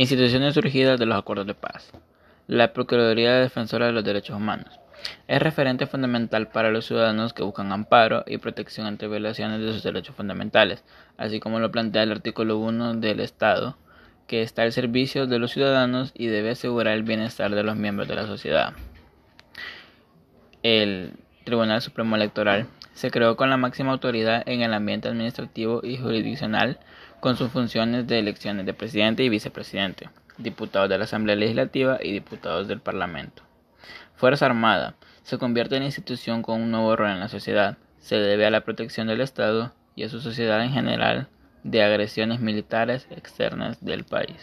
Instituciones surgidas de los acuerdos de paz. La Procuraduría Defensora de los Derechos Humanos. Es referente fundamental para los ciudadanos que buscan amparo y protección ante violaciones de sus derechos fundamentales, así como lo plantea el artículo 1 del Estado, que está al servicio de los ciudadanos y debe asegurar el bienestar de los miembros de la sociedad. El Tribunal Supremo Electoral se creó con la máxima autoridad en el ambiente administrativo y jurisdiccional con sus funciones de elecciones de presidente y vicepresidente, diputados de la Asamblea Legislativa y diputados del Parlamento. Fuerza Armada se convierte en institución con un nuevo rol en la sociedad. Se debe a la protección del Estado y a su sociedad en general de agresiones militares externas del país.